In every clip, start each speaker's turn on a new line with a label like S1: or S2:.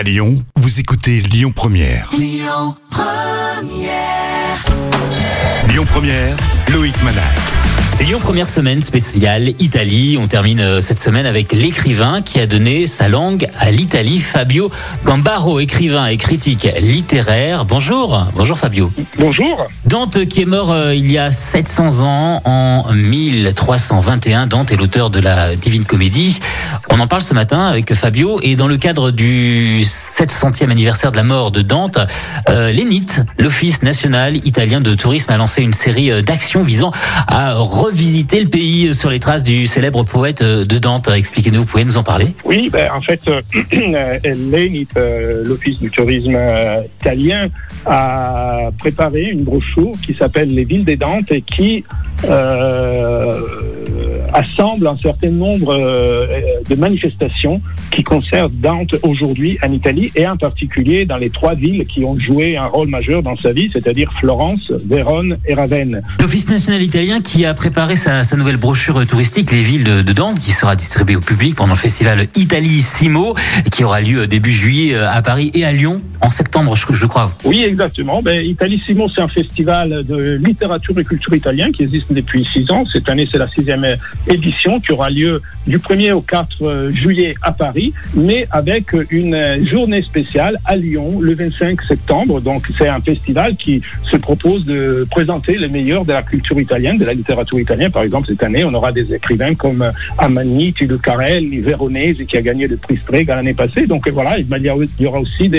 S1: À Lyon, vous écoutez Lyon Première.
S2: Lyon Première.
S1: Lyon Première, Loïc Manac.
S3: Lyon première semaine spéciale Italie. On termine euh, cette semaine avec l'écrivain qui a donné sa langue à l'Italie, Fabio Gambaro, écrivain et critique littéraire. Bonjour, bonjour Fabio.
S4: Bonjour.
S3: Dante qui est mort euh, il y a 700 ans en 1321. Dante est l'auteur de la Divine Comédie. On en parle ce matin avec Fabio et dans le cadre du 700e anniversaire de la mort de Dante, euh, l'ENIT, l'Office national italien de tourisme, a lancé une série euh, d'actions visant à revisiter le pays sur les traces du célèbre poète euh, de Dante. Expliquez-nous, vous pouvez nous en parler
S4: Oui, ben, en fait, euh, euh, l'Office du tourisme euh, italien, a préparé une brochure qui s'appelle Les villes des Dantes et qui euh, assemble un certain nombre euh, de manifestations qui concernent Dante aujourd'hui en Italie et en particulier dans les trois villes qui ont joué un rôle majeur dans sa vie, c'est-à-dire Florence, Vérone et Ravenne.
S3: L'Office national italien qui a préparé sa, sa nouvelle brochure touristique, Les villes de, de Dante, qui sera distribuée au public pendant le festival Italissimo, qui aura lieu début juillet euh, à Paris et à Lyon en septembre, je, je crois.
S4: Oui, exactement. Ben, Italissimo, c'est un festival de littérature et culture italien qui existe depuis six ans. Cette année, c'est la sixième édition qui aura lieu du 1er au 4 juillet à Paris, mais avec une journée spéciale à Lyon le 25 septembre. Donc, c'est un festival qui se propose de présenter les meilleurs de la culture italienne, de la littérature italienne. Par exemple, cette année, on aura des écrivains comme Amani, Tullio Carelli, Veronese, qui a gagné le prix Strega l'année passée. Donc, voilà, il y aura aussi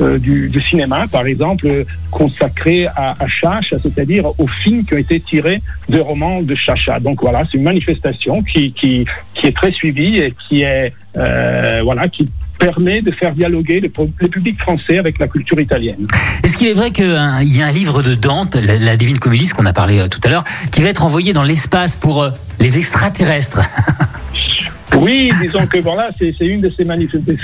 S4: euh, du, cinéma, par exemple, consacré à, à Chacha, c'est-à-dire aux films qui ont été tirés de romans de Chacha. Donc, voilà, c'est une manifestation qui, est très suivie et qui est, euh, voilà, qui permet de faire dialoguer le, le, public français avec la culture italienne.
S3: Est-ce qu'il est vrai qu'il hein, y a un livre de Dante, la, Divine Comédie, ce qu'on a parlé euh, tout à l'heure, qui va être envoyé dans l'espace pour euh, les extraterrestres?
S4: Oui, disons que voilà, c'est une de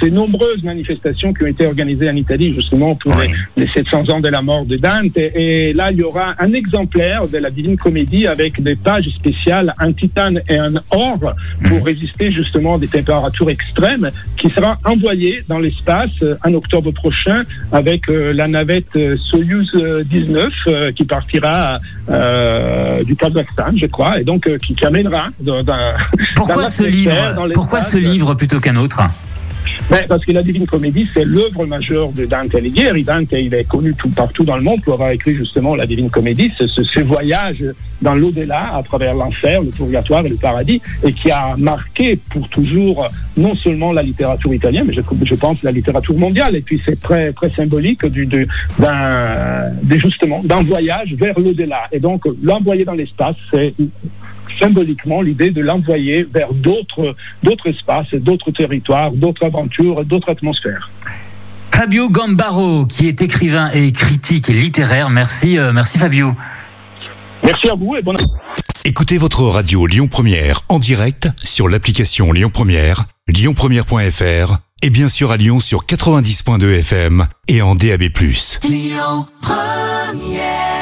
S4: ces, nombreuses manifestations qui ont été organisées en Italie justement pour oui. les, les, 700 ans de la mort de Dante. Et, et, là, il y aura un exemplaire de la Divine Comédie avec des pages spéciales, un titane et un or pour mmh. résister justement des températures extrêmes, qui sera envoyé dans l'espace en octobre prochain avec euh, la navette Soyuz 19 euh, qui partira euh, du Kazakhstan, je crois, et donc qui, qui amènera dans, dans,
S3: Pourquoi dans ce livre? Pourquoi ce livre plutôt qu'un autre?
S4: Ben, parce que la Divine Comédie, c'est l'œuvre majeure de Dante Alighieri. Dante, il est connu tout partout dans le monde pour avoir écrit justement la Divine Comédie, ce, ce, voyage dans l'au-delà, à travers l'enfer, le purgatoire et le paradis, et qui a marqué pour toujours non seulement la littérature italienne, mais je, je pense la littérature mondiale. Et puis c'est très très symbolique du, de, d'un, justement d'un voyage vers l'au-delà. Et donc l'envoyer dans l'espace, c'est symboliquement l'idée de l'envoyer vers d'autres d'autres espaces, d'autres territoires, d'autres aventures, d'autres atmosphères.
S3: Fabio Gambaro, qui est écrivain et critique littéraire. Merci, euh, merci Fabio.
S4: Merci à vous et bonne.
S1: Écoutez votre radio Lyon Première en direct sur l'application Lyon Première, lyonpremière.fr et bien sûr à Lyon sur 90.2 FM et en DAB+.
S2: Lyon Première